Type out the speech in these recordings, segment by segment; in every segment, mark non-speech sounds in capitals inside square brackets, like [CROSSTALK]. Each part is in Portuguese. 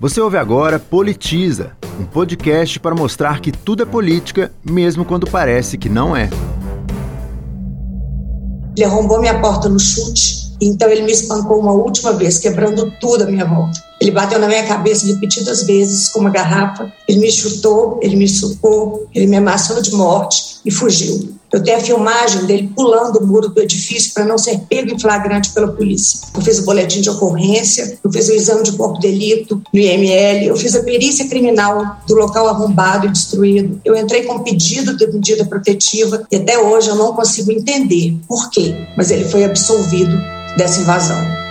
Você ouve agora Politiza, um podcast para mostrar que tudo é política, mesmo quando parece que não é. Ele arrombou minha porta no chute, então ele me espancou uma última vez, quebrando tudo à minha volta. Ele bateu na minha cabeça repetidas vezes com uma garrafa, ele me chutou, ele me sucou, ele me amassou de morte e fugiu. Eu tenho a filmagem dele pulando o muro do edifício para não ser pego em flagrante pela polícia. Eu fiz o boletim de ocorrência, eu fiz o exame de corpo de delito no IML, eu fiz a perícia criminal do local arrombado e destruído. Eu entrei com pedido de medida protetiva e até hoje eu não consigo entender por quê, mas ele foi absolvido dessa invasão.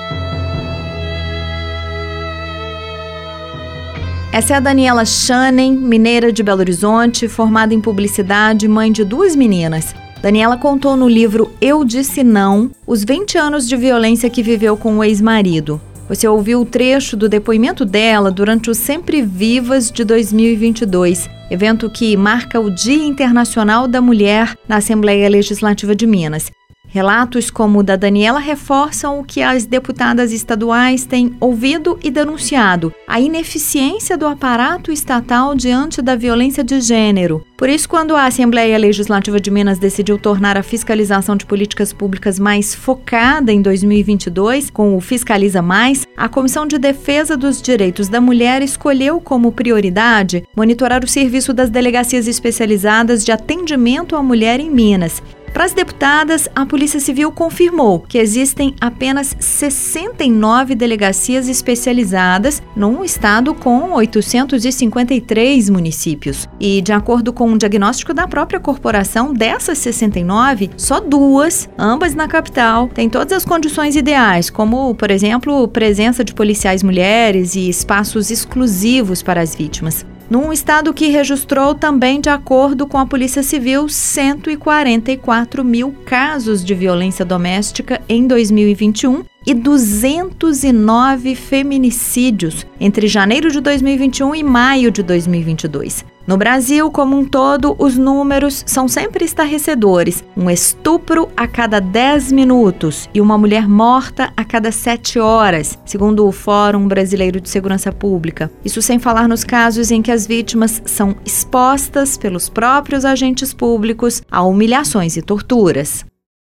Essa é a Daniela Schanen, mineira de Belo Horizonte, formada em publicidade, mãe de duas meninas. Daniela contou no livro Eu Disse Não os 20 anos de violência que viveu com o ex-marido. Você ouviu o trecho do depoimento dela durante o Sempre Vivas de 2022, evento que marca o Dia Internacional da Mulher na Assembleia Legislativa de Minas. Relatos como o da Daniela reforçam o que as deputadas estaduais têm ouvido e denunciado: a ineficiência do aparato estatal diante da violência de gênero. Por isso, quando a Assembleia Legislativa de Minas decidiu tornar a fiscalização de políticas públicas mais focada em 2022, com o Fiscaliza Mais, a Comissão de Defesa dos Direitos da Mulher escolheu como prioridade monitorar o serviço das delegacias especializadas de atendimento à mulher em Minas para as deputadas, a Polícia Civil confirmou que existem apenas 69 delegacias especializadas num estado com 853 municípios. E, de acordo com um diagnóstico da própria corporação, dessas 69, só duas, ambas na capital, têm todas as condições ideais, como, por exemplo, presença de policiais mulheres e espaços exclusivos para as vítimas num estado que registrou também, de acordo com a Polícia Civil, 144 mil casos de violência doméstica em 2021 e 209 feminicídios entre janeiro de 2021 e maio de 2022. No Brasil, como um todo, os números são sempre estarrecedores: um estupro a cada 10 minutos e uma mulher morta a cada 7 horas, segundo o Fórum Brasileiro de Segurança Pública. Isso sem falar nos casos em que as vítimas são expostas pelos próprios agentes públicos a humilhações e torturas.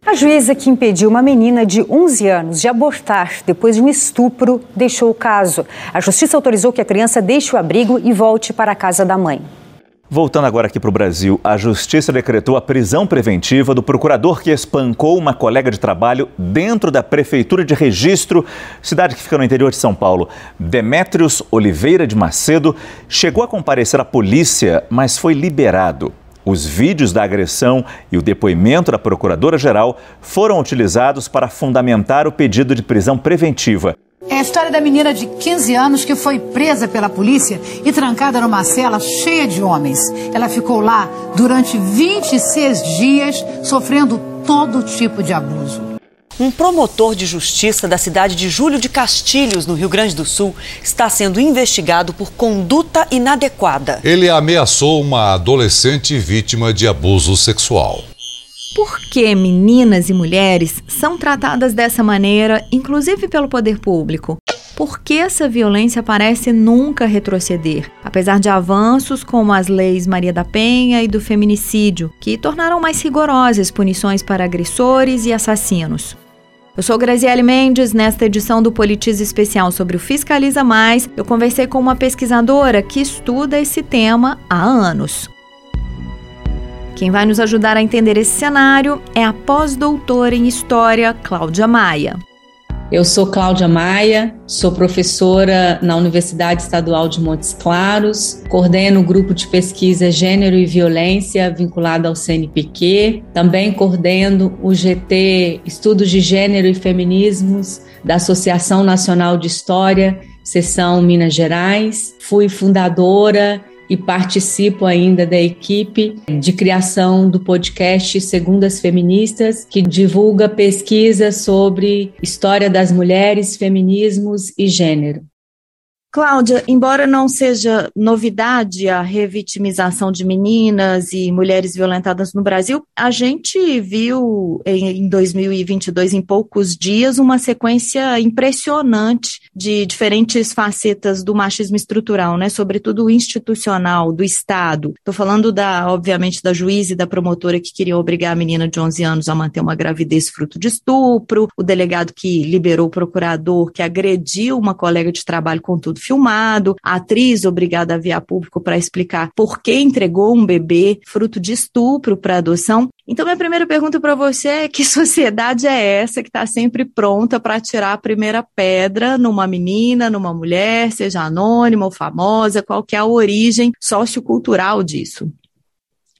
A juíza que impediu uma menina de 11 anos de abortar depois de um estupro deixou o caso. A justiça autorizou que a criança deixe o abrigo e volte para a casa da mãe. Voltando agora aqui para o Brasil, a Justiça decretou a prisão preventiva do procurador que espancou uma colega de trabalho dentro da Prefeitura de Registro, cidade que fica no interior de São Paulo. Demétrios Oliveira de Macedo chegou a comparecer à polícia, mas foi liberado. Os vídeos da agressão e o depoimento da Procuradora-Geral foram utilizados para fundamentar o pedido de prisão preventiva. É a história da menina de 15 anos que foi presa pela polícia e trancada numa cela cheia de homens. Ela ficou lá durante 26 dias, sofrendo todo tipo de abuso. Um promotor de justiça da cidade de Júlio de Castilhos, no Rio Grande do Sul, está sendo investigado por conduta inadequada. Ele ameaçou uma adolescente vítima de abuso sexual. Por que meninas e mulheres são tratadas dessa maneira, inclusive pelo poder público? Por que essa violência parece nunca retroceder, apesar de avanços como as leis Maria da Penha e do feminicídio, que tornaram mais rigorosas punições para agressores e assassinos? Eu sou Graziele Mendes. Nesta edição do Politize Especial sobre o Fiscaliza Mais, eu conversei com uma pesquisadora que estuda esse tema há anos. Quem vai nos ajudar a entender esse cenário é a pós-doutora em História, Cláudia Maia. Eu sou Cláudia Maia, sou professora na Universidade Estadual de Montes Claros, coordeno o grupo de pesquisa Gênero e Violência vinculado ao CNPq, também coordeno o GT Estudos de Gênero e Feminismos da Associação Nacional de História, seção Minas Gerais. Fui fundadora e participo ainda da equipe de criação do podcast Segundas Feministas, que divulga pesquisas sobre história das mulheres, feminismos e gênero. Cláudia, embora não seja novidade a revitimização de meninas e mulheres violentadas no Brasil, a gente viu em 2022, em poucos dias, uma sequência impressionante de diferentes facetas do machismo estrutural, né? Sobretudo institucional, do Estado. Estou falando da, obviamente, da juíza e da promotora que queriam obrigar a menina de 11 anos a manter uma gravidez fruto de estupro, o delegado que liberou o procurador que agrediu uma colega de trabalho com tudo filmado, a atriz obrigada a vir a público para explicar por que entregou um bebê fruto de estupro para adoção. Então, minha primeira pergunta para você é: que [LAUGHS] sociedade é essa que está sempre pronta para tirar a primeira pedra numa menina, numa mulher, seja anônima ou famosa, qual que é a origem sociocultural disso?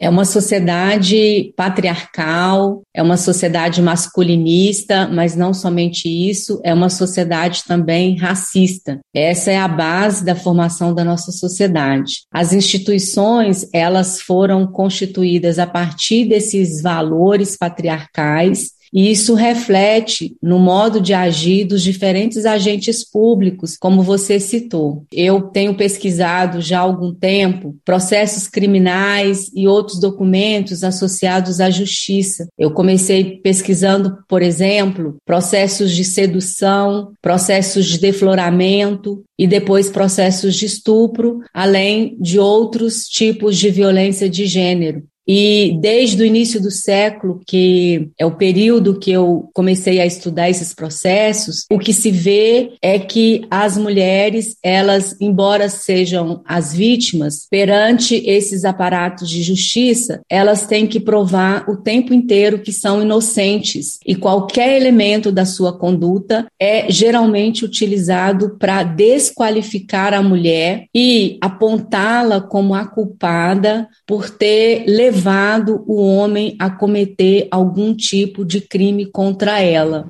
É uma sociedade patriarcal, é uma sociedade masculinista, mas não somente isso, é uma sociedade também racista. Essa é a base da formação da nossa sociedade. As instituições, elas foram constituídas a partir desses valores patriarcais e isso reflete no modo de agir dos diferentes agentes públicos, como você citou. Eu tenho pesquisado já há algum tempo processos criminais e outros documentos associados à justiça. Eu comecei pesquisando, por exemplo, processos de sedução, processos de defloramento e depois processos de estupro, além de outros tipos de violência de gênero. E desde o início do século, que é o período que eu comecei a estudar esses processos, o que se vê é que as mulheres, elas, embora sejam as vítimas, perante esses aparatos de justiça, elas têm que provar o tempo inteiro que são inocentes. E qualquer elemento da sua conduta é geralmente utilizado para desqualificar a mulher e apontá-la como a culpada por ter levado levado o homem a cometer algum tipo de crime contra ela.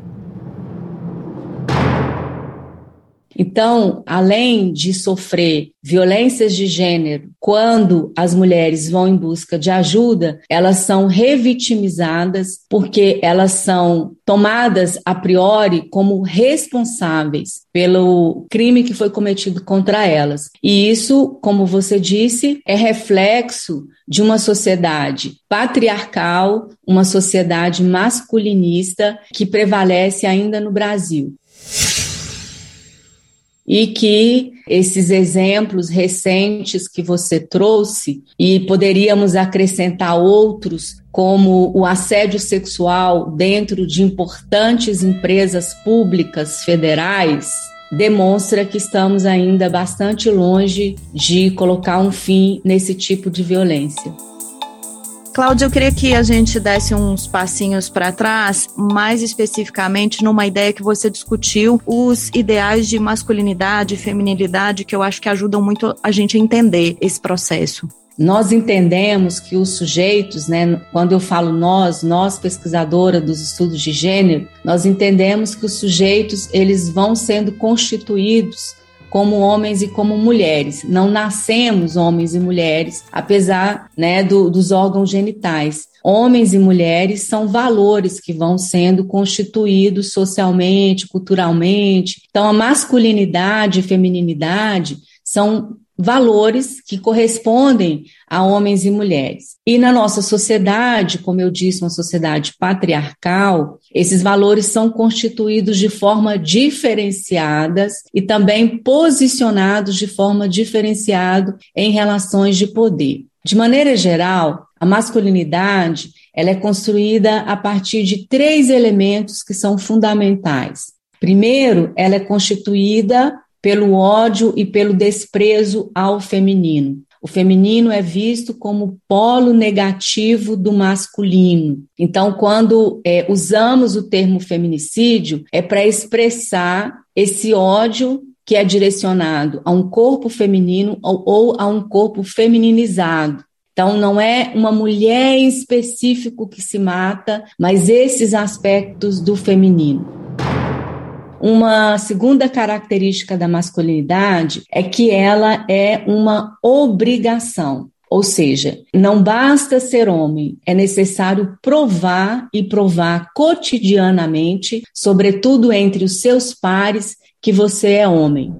Então, além de sofrer violências de gênero, quando as mulheres vão em busca de ajuda, elas são revitimizadas porque elas são tomadas a priori como responsáveis pelo crime que foi cometido contra elas. E isso, como você disse, é reflexo de uma sociedade patriarcal, uma sociedade masculinista que prevalece ainda no Brasil e que esses exemplos recentes que você trouxe, e poderíamos acrescentar outros, como o assédio sexual dentro de importantes empresas públicas federais, demonstra que estamos ainda bastante longe de colocar um fim nesse tipo de violência. Cláudia, eu queria que a gente desse uns passinhos para trás, mais especificamente numa ideia que você discutiu, os ideais de masculinidade e feminilidade, que eu acho que ajudam muito a gente a entender esse processo. Nós entendemos que os sujeitos, né, quando eu falo nós, nós pesquisadora dos estudos de gênero, nós entendemos que os sujeitos eles vão sendo constituídos como homens e como mulheres. Não nascemos homens e mulheres, apesar né, do, dos órgãos genitais. Homens e mulheres são valores que vão sendo constituídos socialmente, culturalmente. Então, a masculinidade e feminilidade são valores que correspondem a homens e mulheres. E na nossa sociedade, como eu disse, uma sociedade patriarcal, esses valores são constituídos de forma diferenciadas e também posicionados de forma diferenciada em relações de poder. De maneira geral, a masculinidade ela é construída a partir de três elementos que são fundamentais. Primeiro, ela é constituída pelo ódio e pelo desprezo ao feminino. O feminino é visto como polo negativo do masculino. Então, quando é, usamos o termo feminicídio, é para expressar esse ódio que é direcionado a um corpo feminino ou, ou a um corpo femininizado. Então, não é uma mulher em específico que se mata, mas esses aspectos do feminino. Uma segunda característica da masculinidade é que ela é uma obrigação. Ou seja, não basta ser homem, é necessário provar e provar cotidianamente, sobretudo entre os seus pares, que você é homem.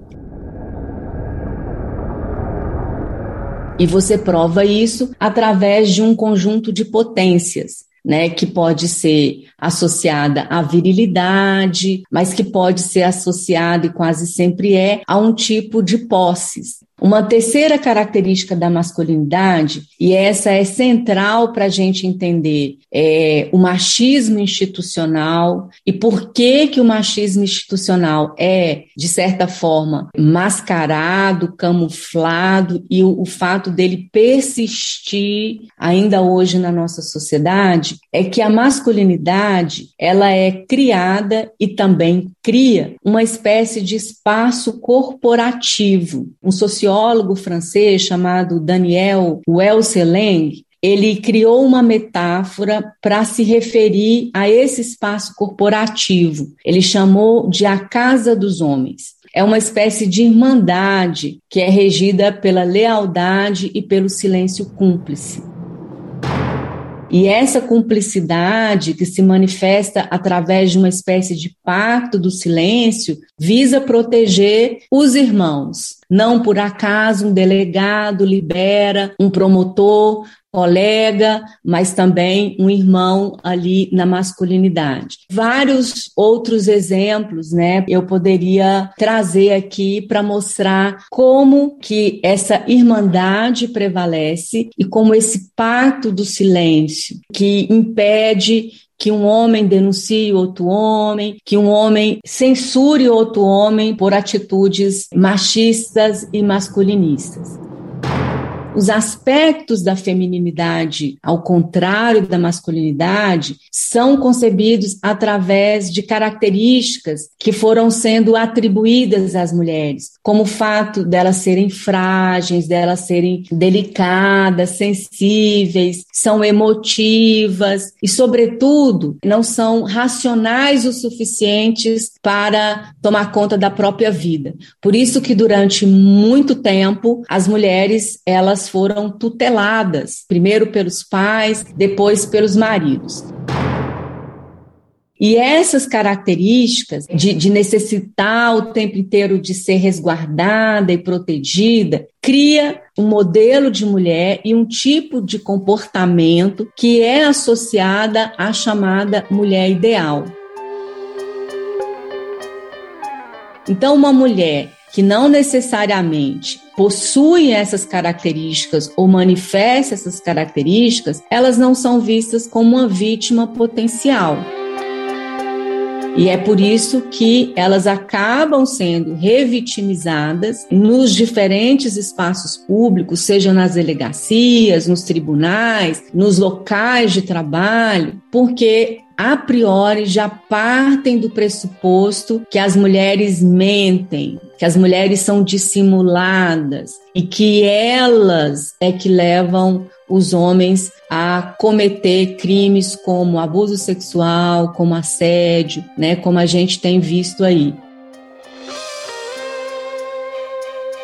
E você prova isso através de um conjunto de potências. Né, que pode ser associada à virilidade, mas que pode ser associada, e quase sempre é, a um tipo de posses. Uma terceira característica da masculinidade, e essa é central para a gente entender é, o machismo institucional e por que, que o machismo institucional é, de certa forma, mascarado, camuflado, e o, o fato dele persistir ainda hoje na nossa sociedade, é que a masculinidade ela é criada e também cria uma espécie de espaço corporativo. Um sociólogo francês chamado Daniel Welseleng, ele criou uma metáfora para se referir a esse espaço corporativo. Ele chamou de a casa dos homens. É uma espécie de irmandade que é regida pela lealdade e pelo silêncio cúmplice. E essa cumplicidade que se manifesta através de uma espécie de pacto do silêncio visa proteger os irmãos. Não por acaso um delegado libera um promotor colega, mas também um irmão ali na masculinidade. Vários outros exemplos, né? Eu poderia trazer aqui para mostrar como que essa irmandade prevalece e como esse pacto do silêncio que impede que um homem denuncie outro homem, que um homem censure outro homem por atitudes machistas e masculinistas os aspectos da feminilidade, ao contrário da masculinidade, são concebidos através de características que foram sendo atribuídas às mulheres, como o fato delas serem frágeis, delas serem delicadas, sensíveis, são emotivas e, sobretudo, não são racionais o suficientes para tomar conta da própria vida. Por isso que durante muito tempo as mulheres elas foram tuteladas, primeiro pelos pais, depois pelos maridos. E essas características de, de, necessitar o tempo inteiro de ser resguardada e protegida, cria um modelo de mulher e um tipo de comportamento que é associada à chamada mulher ideal. Então, uma mulher que não necessariamente possuem essas características ou manifestam essas características, elas não são vistas como uma vítima potencial. E é por isso que elas acabam sendo revitimizadas nos diferentes espaços públicos, seja nas delegacias, nos tribunais, nos locais de trabalho, porque a priori já partem do pressuposto que as mulheres mentem, que as mulheres são dissimuladas e que elas é que levam os homens a cometer crimes como abuso sexual, como assédio, né, como a gente tem visto aí.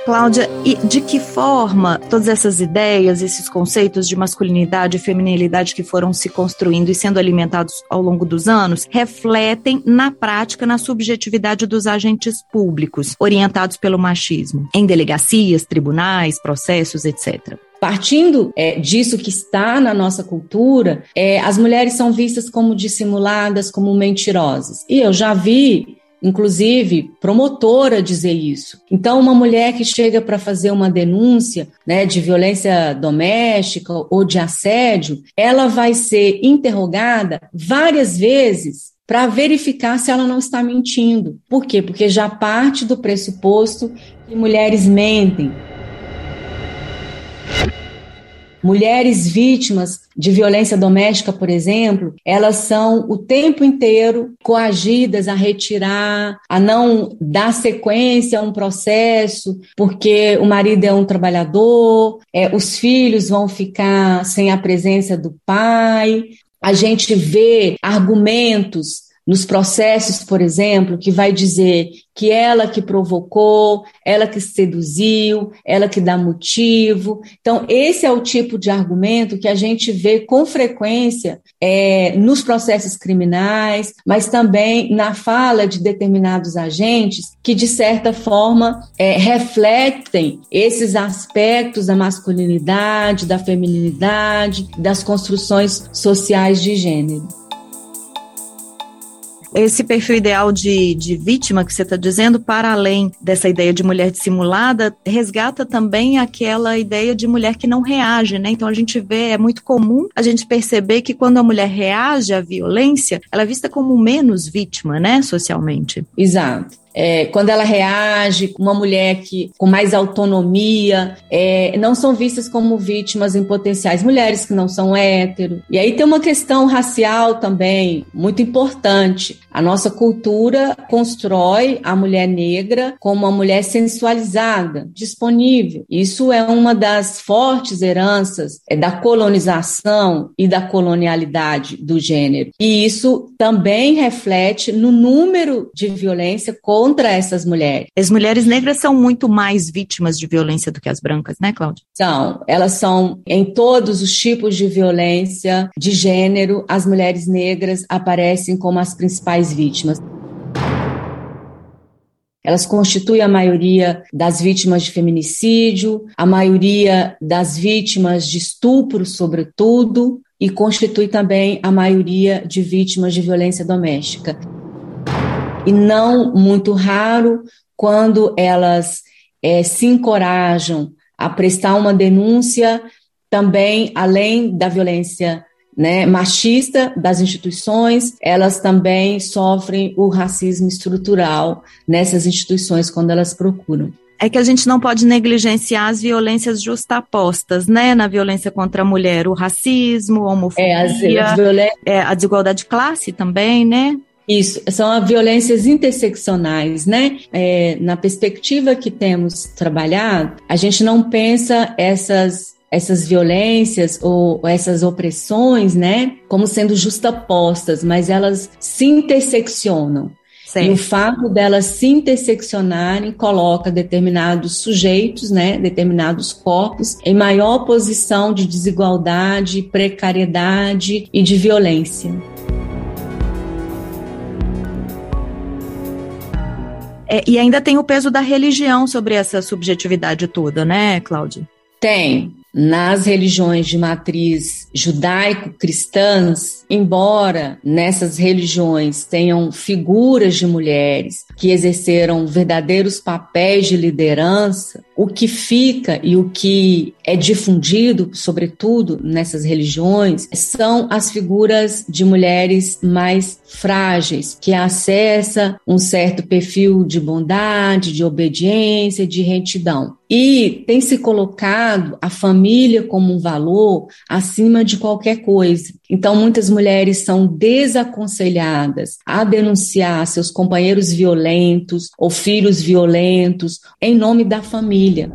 Cláudia, e de que forma todas essas ideias, esses conceitos de masculinidade e feminilidade que foram se construindo e sendo alimentados ao longo dos anos refletem na prática na subjetividade dos agentes públicos orientados pelo machismo, em delegacias, tribunais, processos, etc. Partindo é, disso que está na nossa cultura, é, as mulheres são vistas como dissimuladas, como mentirosas. E eu já vi inclusive promotora dizer isso. Então, uma mulher que chega para fazer uma denúncia né, de violência doméstica ou de assédio, ela vai ser interrogada várias vezes para verificar se ela não está mentindo. Por quê? Porque já parte do pressuposto que mulheres mentem. Mulheres vítimas de violência doméstica, por exemplo, elas são o tempo inteiro coagidas a retirar, a não dar sequência a um processo, porque o marido é um trabalhador, é, os filhos vão ficar sem a presença do pai. A gente vê argumentos nos processos, por exemplo, que vai dizer que ela que provocou, ela que seduziu, ela que dá motivo. Então, esse é o tipo de argumento que a gente vê com frequência é, nos processos criminais, mas também na fala de determinados agentes que, de certa forma, é, refletem esses aspectos da masculinidade, da feminilidade, das construções sociais de gênero esse perfil ideal de, de vítima que você está dizendo, para além dessa ideia de mulher dissimulada, resgata também aquela ideia de mulher que não reage, né? Então a gente vê, é muito comum a gente perceber que quando a mulher reage à violência, ela é vista como menos vítima, né, socialmente. Exato é, quando ela reage, uma mulher que com mais autonomia, é, não são vistas como vítimas em potenciais, mulheres que não são hétero. E aí tem uma questão racial também muito importante. A nossa cultura constrói a mulher negra como uma mulher sensualizada, disponível. Isso é uma das fortes heranças é, da colonização e da colonialidade do gênero. E isso também reflete no número de violência contra contra essas mulheres. As mulheres negras são muito mais vítimas de violência do que as brancas, né, Cláudia? São. Elas são em todos os tipos de violência de gênero, as mulheres negras aparecem como as principais vítimas. Elas constituem a maioria das vítimas de feminicídio, a maioria das vítimas de estupro, sobretudo, e constitui também a maioria de vítimas de violência doméstica e não muito raro quando elas é, se encorajam a prestar uma denúncia também, além da violência né, machista das instituições, elas também sofrem o racismo estrutural nessas instituições quando elas procuram. É que a gente não pode negligenciar as violências justapostas, né? Na violência contra a mulher, o racismo, a homofobia, é, as, as é, a desigualdade de classe também, né? Isso, são violências interseccionais, né? É, na perspectiva que temos trabalhado, a gente não pensa essas essas violências ou essas opressões, né, como sendo justapostas, mas elas se interseccionam. Certo. E o fato delas se interseccionarem coloca determinados sujeitos, né, determinados corpos, em maior posição de desigualdade, precariedade e de violência. É, e ainda tem o peso da religião sobre essa subjetividade toda, né, Cláudia? Tem nas religiões de matriz judaico-cristãs, embora nessas religiões tenham figuras de mulheres que exerceram verdadeiros papéis de liderança, o que fica e o que é difundido, sobretudo nessas religiões, são as figuras de mulheres mais frágeis, que acessa um certo perfil de bondade, de obediência, de retidão. E tem se colocado a família como um valor acima de qualquer coisa. Então, muitas mulheres são desaconselhadas a denunciar seus companheiros violentos ou filhos violentos em nome da família.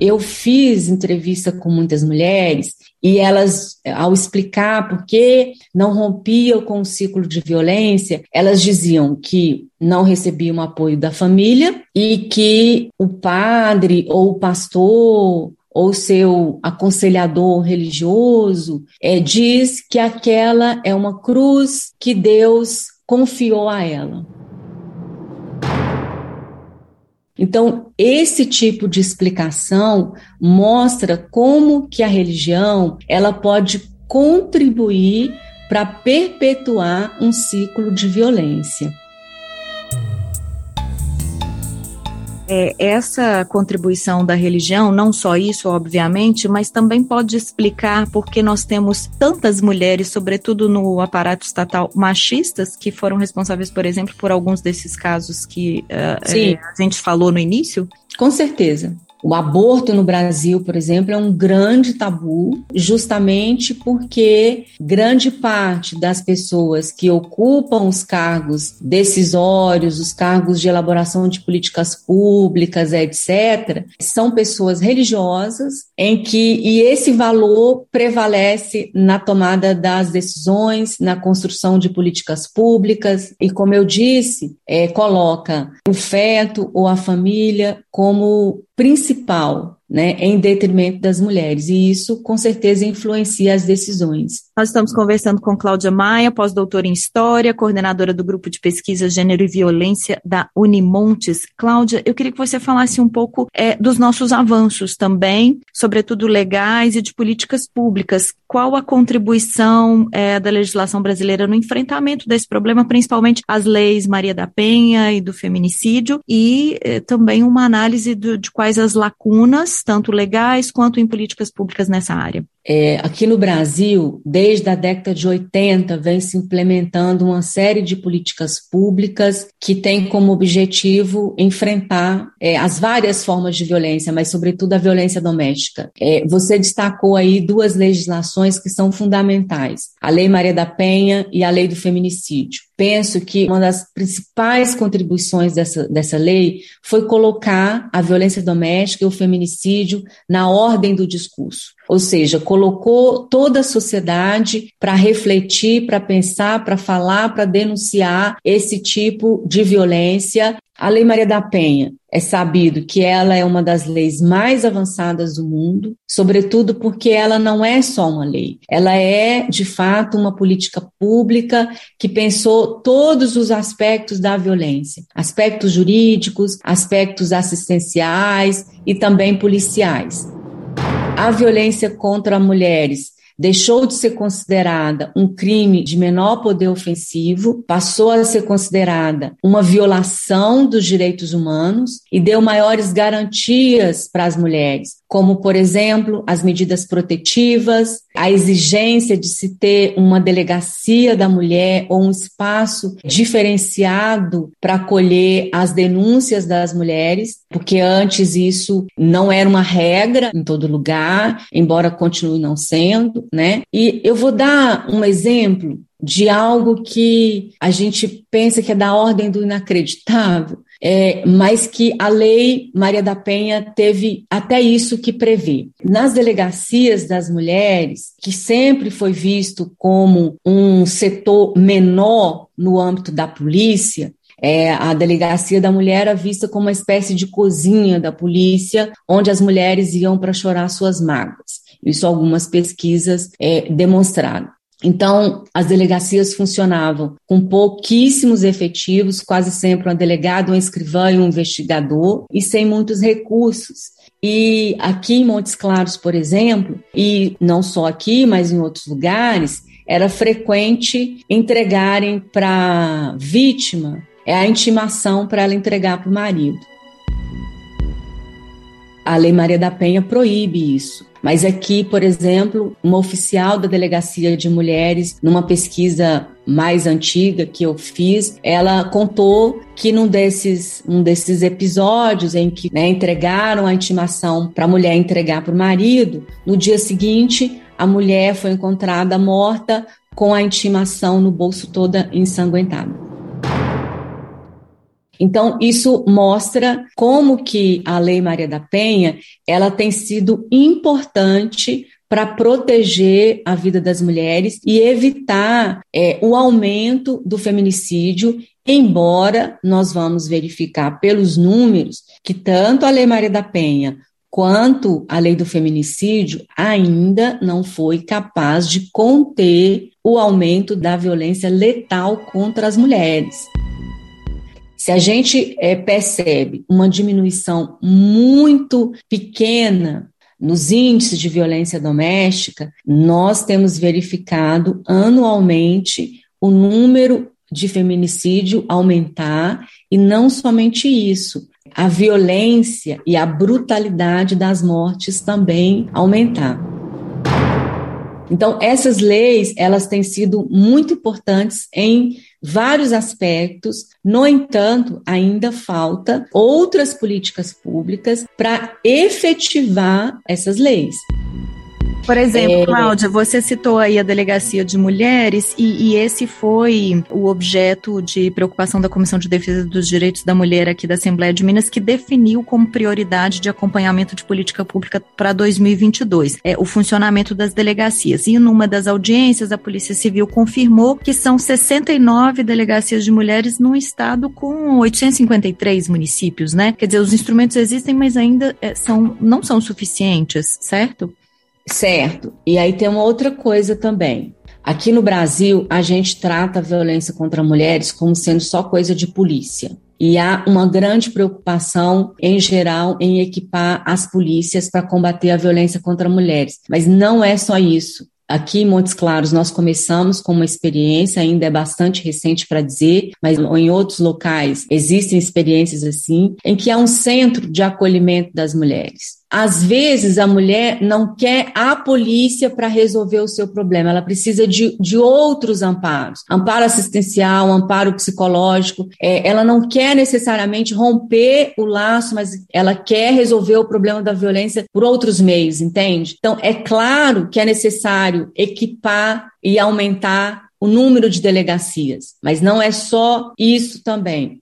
Eu fiz entrevista com muitas mulheres e elas, ao explicar por que não rompiam com o ciclo de violência, elas diziam que não recebiam apoio da família e que o padre ou o pastor ou seu aconselhador religioso é, diz que aquela é uma cruz que Deus confiou a ela. Então, esse tipo de explicação mostra como que a religião ela pode contribuir para perpetuar um ciclo de violência. É, essa contribuição da religião, não só isso, obviamente, mas também pode explicar por que nós temos tantas mulheres, sobretudo no aparato estatal, machistas, que foram responsáveis, por exemplo, por alguns desses casos que uh, a gente falou no início? Com certeza. O aborto no Brasil, por exemplo, é um grande tabu, justamente porque grande parte das pessoas que ocupam os cargos decisórios, os cargos de elaboração de políticas públicas, etc., são pessoas religiosas em que e esse valor prevalece na tomada das decisões, na construção de políticas públicas e, como eu disse, é, coloca o feto ou a família como principal principal né, em detrimento das mulheres. E isso, com certeza, influencia as decisões. Nós estamos conversando com Cláudia Maia, pós-doutora em História, coordenadora do Grupo de Pesquisa Gênero e Violência da Unimontes. Cláudia, eu queria que você falasse um pouco é, dos nossos avanços também, sobretudo legais e de políticas públicas. Qual a contribuição é, da legislação brasileira no enfrentamento desse problema, principalmente as leis Maria da Penha e do feminicídio, e é, também uma análise do, de quais as lacunas tanto legais quanto em políticas públicas nessa área? É, aqui no Brasil, desde a década de 80, vem se implementando uma série de políticas públicas que têm como objetivo enfrentar é, as várias formas de violência, mas, sobretudo, a violência doméstica. É, você destacou aí duas legislações que são fundamentais: a Lei Maria da Penha e a Lei do Feminicídio. Penso que uma das principais contribuições dessa, dessa lei foi colocar a violência doméstica e o feminicídio na ordem do discurso ou seja, colocou toda a sociedade para refletir, para pensar, para falar, para denunciar esse tipo de violência. A Lei Maria da Penha é sabido que ela é uma das leis mais avançadas do mundo, sobretudo porque ela não é só uma lei, ela é, de fato, uma política pública que pensou todos os aspectos da violência, aspectos jurídicos, aspectos assistenciais e também policiais a violência contra mulheres deixou de ser considerada um crime de menor poder ofensivo, passou a ser considerada uma violação dos direitos humanos e deu maiores garantias para as mulheres, como, por exemplo, as medidas protetivas, a exigência de se ter uma delegacia da mulher ou um espaço diferenciado para acolher as denúncias das mulheres, porque antes isso não era uma regra em todo lugar, embora continue não sendo, né? E eu vou dar um exemplo de algo que a gente pensa que é da ordem do inacreditável, é, mas que a lei Maria da Penha teve até isso que prevê. Nas delegacias das mulheres, que sempre foi visto como um setor menor no âmbito da polícia, é, a delegacia da mulher era vista como uma espécie de cozinha da polícia, onde as mulheres iam para chorar suas mágoas. Isso algumas pesquisas é, demonstraram. Então, as delegacias funcionavam com pouquíssimos efetivos, quase sempre uma delegada, um escrivã e um investigador, e sem muitos recursos. E aqui em Montes Claros, por exemplo, e não só aqui, mas em outros lugares, era frequente entregarem para a vítima é a intimação para ela entregar para o marido. A Lei Maria da Penha proíbe isso. Mas aqui, por exemplo, uma oficial da Delegacia de Mulheres, numa pesquisa mais antiga que eu fiz, ela contou que num desses, um desses episódios em que né, entregaram a intimação para a mulher entregar para o marido, no dia seguinte a mulher foi encontrada morta com a intimação no bolso toda ensanguentada. Então, isso mostra como que a Lei Maria da Penha, ela tem sido importante para proteger a vida das mulheres e evitar é, o aumento do feminicídio, embora nós vamos verificar pelos números que tanto a Lei Maria da Penha quanto a lei do feminicídio ainda não foi capaz de conter o aumento da violência letal contra as mulheres. Se a gente é, percebe uma diminuição muito pequena nos índices de violência doméstica, nós temos verificado anualmente o número de feminicídio aumentar e não somente isso, a violência e a brutalidade das mortes também aumentar. Então, essas leis, elas têm sido muito importantes em vários aspectos. No entanto, ainda falta outras políticas públicas para efetivar essas leis. Por exemplo, é... Cláudia, você citou aí a delegacia de mulheres e, e, esse foi o objeto de preocupação da Comissão de Defesa dos Direitos da Mulher aqui da Assembleia de Minas, que definiu como prioridade de acompanhamento de política pública para 2022 é, o funcionamento das delegacias. E numa das audiências, a Polícia Civil confirmou que são 69 delegacias de mulheres num estado com 853 municípios, né? Quer dizer, os instrumentos existem, mas ainda é, são, não são suficientes, certo? Certo. E aí tem uma outra coisa também. Aqui no Brasil, a gente trata a violência contra mulheres como sendo só coisa de polícia. E há uma grande preocupação, em geral, em equipar as polícias para combater a violência contra mulheres. Mas não é só isso. Aqui em Montes Claros nós começamos com uma experiência, ainda é bastante recente para dizer, mas em outros locais existem experiências assim, em que há um centro de acolhimento das mulheres. Às vezes a mulher não quer a polícia para resolver o seu problema, ela precisa de, de outros amparos, amparo assistencial, amparo psicológico. É, ela não quer necessariamente romper o laço, mas ela quer resolver o problema da violência por outros meios, entende? Então é claro que é necessário equipar e aumentar o número de delegacias, mas não é só isso também.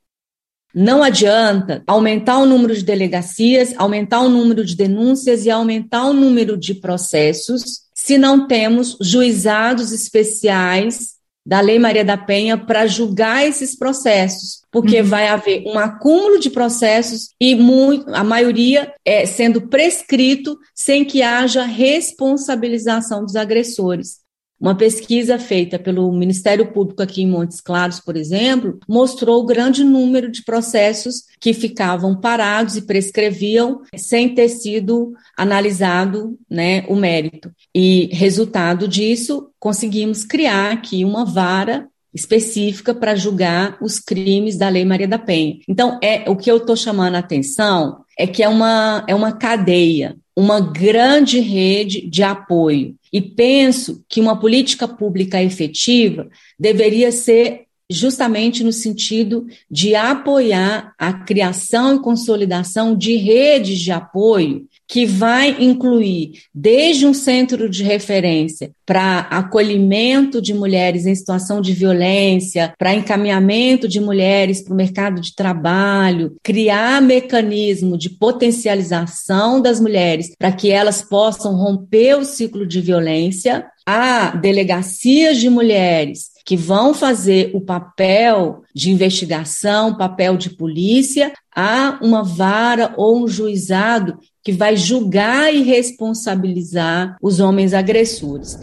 Não adianta aumentar o número de delegacias, aumentar o número de denúncias e aumentar o número de processos se não temos juizados especiais da Lei Maria da Penha para julgar esses processos, porque uhum. vai haver um acúmulo de processos e muito, a maioria é sendo prescrito sem que haja responsabilização dos agressores. Uma pesquisa feita pelo Ministério Público aqui em Montes Claros, por exemplo, mostrou o grande número de processos que ficavam parados e prescreviam sem ter sido analisado né, o mérito. E, resultado disso, conseguimos criar aqui uma vara específica para julgar os crimes da Lei Maria da Penha. Então, é o que eu estou chamando a atenção é que é uma, é uma cadeia, uma grande rede de apoio. E penso que uma política pública efetiva deveria ser justamente no sentido de apoiar a criação e consolidação de redes de apoio que vai incluir desde um centro de referência para acolhimento de mulheres em situação de violência, para encaminhamento de mulheres para o mercado de trabalho, criar mecanismo de potencialização das mulheres para que elas possam romper o ciclo de violência, há delegacias de mulheres que vão fazer o papel de investigação, papel de polícia, há uma vara ou um juizado que vai julgar e responsabilizar os homens agressores.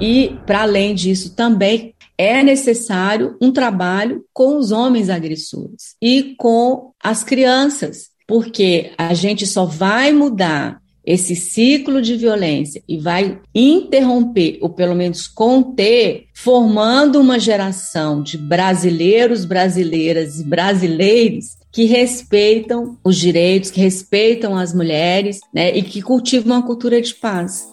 E, para além disso, também é necessário um trabalho com os homens agressores e com as crianças, porque a gente só vai mudar esse ciclo de violência e vai interromper, ou pelo menos conter, formando uma geração de brasileiros, brasileiras e brasileiros que respeitam os direitos, que respeitam as mulheres né, e que cultivam uma cultura de paz.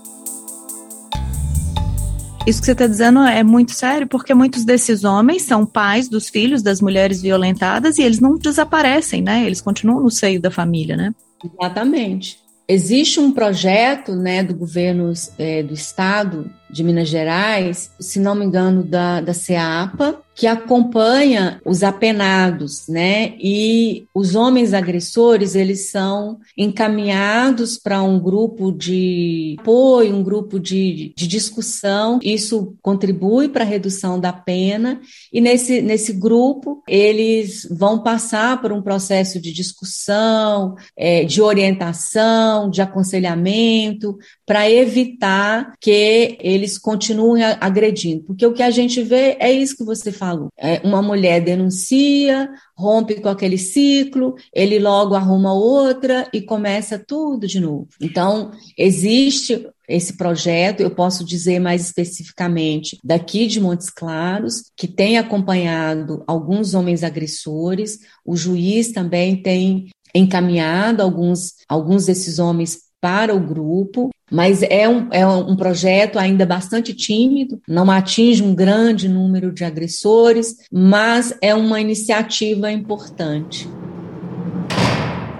Isso que você está dizendo é muito sério, porque muitos desses homens são pais dos filhos das mulheres violentadas e eles não desaparecem, né? Eles continuam no seio da família, né? Exatamente. Existe um projeto né, do governo é, do estado de Minas Gerais, se não me engano, da, da CEAPA, que acompanha os apenados, né? E os homens agressores, eles são encaminhados para um grupo de apoio, um grupo de, de discussão. Isso contribui para a redução da pena. E nesse, nesse grupo, eles vão passar por um processo de discussão, é, de orientação, de aconselhamento, para evitar que eles continuem agredindo. Porque o que a gente vê é isso que você falou. É, uma mulher denuncia, rompe com aquele ciclo, ele logo arruma outra e começa tudo de novo. Então, existe esse projeto, eu posso dizer mais especificamente daqui de Montes Claros, que tem acompanhado alguns homens agressores, o juiz também tem encaminhado alguns, alguns desses homens para o grupo, mas é um, é um projeto ainda bastante tímido, não atinge um grande número de agressores, mas é uma iniciativa importante.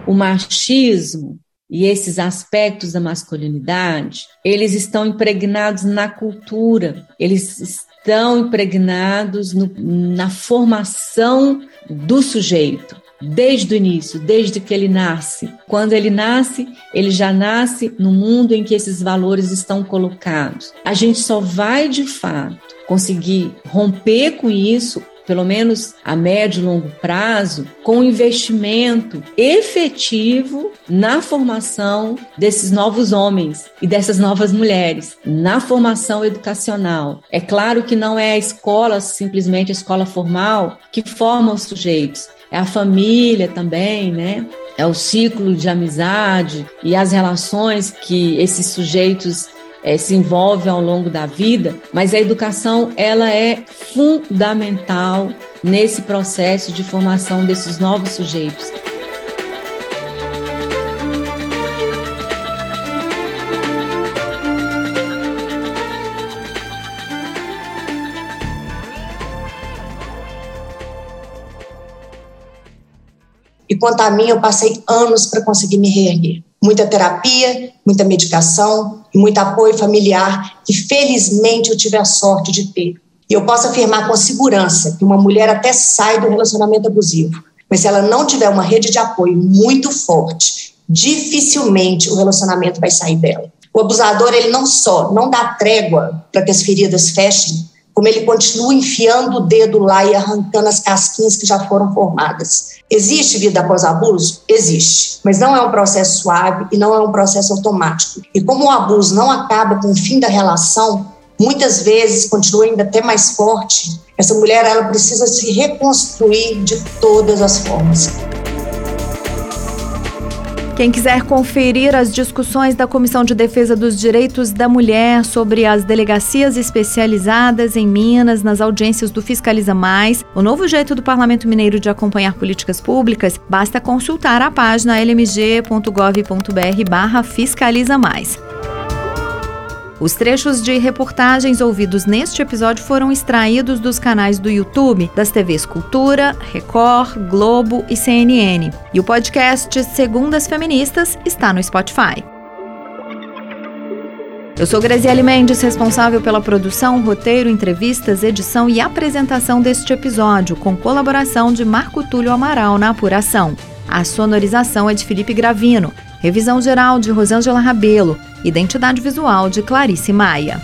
O machismo e esses aspectos da masculinidade, eles estão impregnados na cultura, eles estão impregnados no, na formação do sujeito desde o início, desde que ele nasce. Quando ele nasce, ele já nasce no mundo em que esses valores estão colocados. A gente só vai de fato conseguir romper com isso pelo menos a médio e longo prazo, com investimento efetivo na formação desses novos homens e dessas novas mulheres, na formação educacional. É claro que não é a escola, simplesmente a escola formal, que forma os sujeitos, é a família também, né? É o ciclo de amizade e as relações que esses sujeitos é, se envolvem ao longo da vida, mas a educação ela é fundamental nesse processo de formação desses novos sujeitos. E quanto a mim, eu passei anos para conseguir me reerguer. Muita terapia, muita medicação e muito apoio familiar, que felizmente eu tive a sorte de ter. E eu posso afirmar com segurança que uma mulher até sai do relacionamento abusivo, mas se ela não tiver uma rede de apoio muito forte, dificilmente o relacionamento vai sair dela. O abusador, ele não só não dá trégua para que as feridas fechem, como ele continua enfiando o dedo lá e arrancando as casquinhas que já foram formadas. Existe vida após abuso? Existe, mas não é um processo suave e não é um processo automático. E como o abuso não acaba com o fim da relação, muitas vezes continua ainda até mais forte. Essa mulher ela precisa se reconstruir de todas as formas. Quem quiser conferir as discussões da Comissão de Defesa dos Direitos da Mulher sobre as delegacias especializadas em Minas nas audiências do Fiscaliza Mais, o novo jeito do Parlamento Mineiro de acompanhar políticas públicas, basta consultar a página lmg.gov.br/barra Fiscaliza Mais. Os trechos de reportagens ouvidos neste episódio foram extraídos dos canais do YouTube das TVs Cultura, Record, Globo e CNN. E o podcast Segundas Feministas está no Spotify. Eu sou Graziele Mendes, responsável pela produção, roteiro, entrevistas, edição e apresentação deste episódio, com colaboração de Marco Túlio Amaral na apuração. A sonorização é de Felipe Gravino. Revisão geral de Rosângela Rabelo. Identidade visual de Clarice Maia.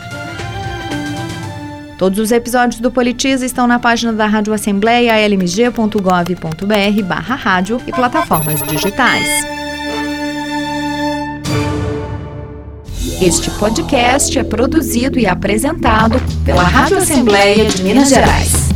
Todos os episódios do Politiza estão na página da Rádio Assembleia lmg.gov.br barra rádio e plataformas digitais. Este podcast é produzido e apresentado pela Rádio Assembleia de Minas Gerais.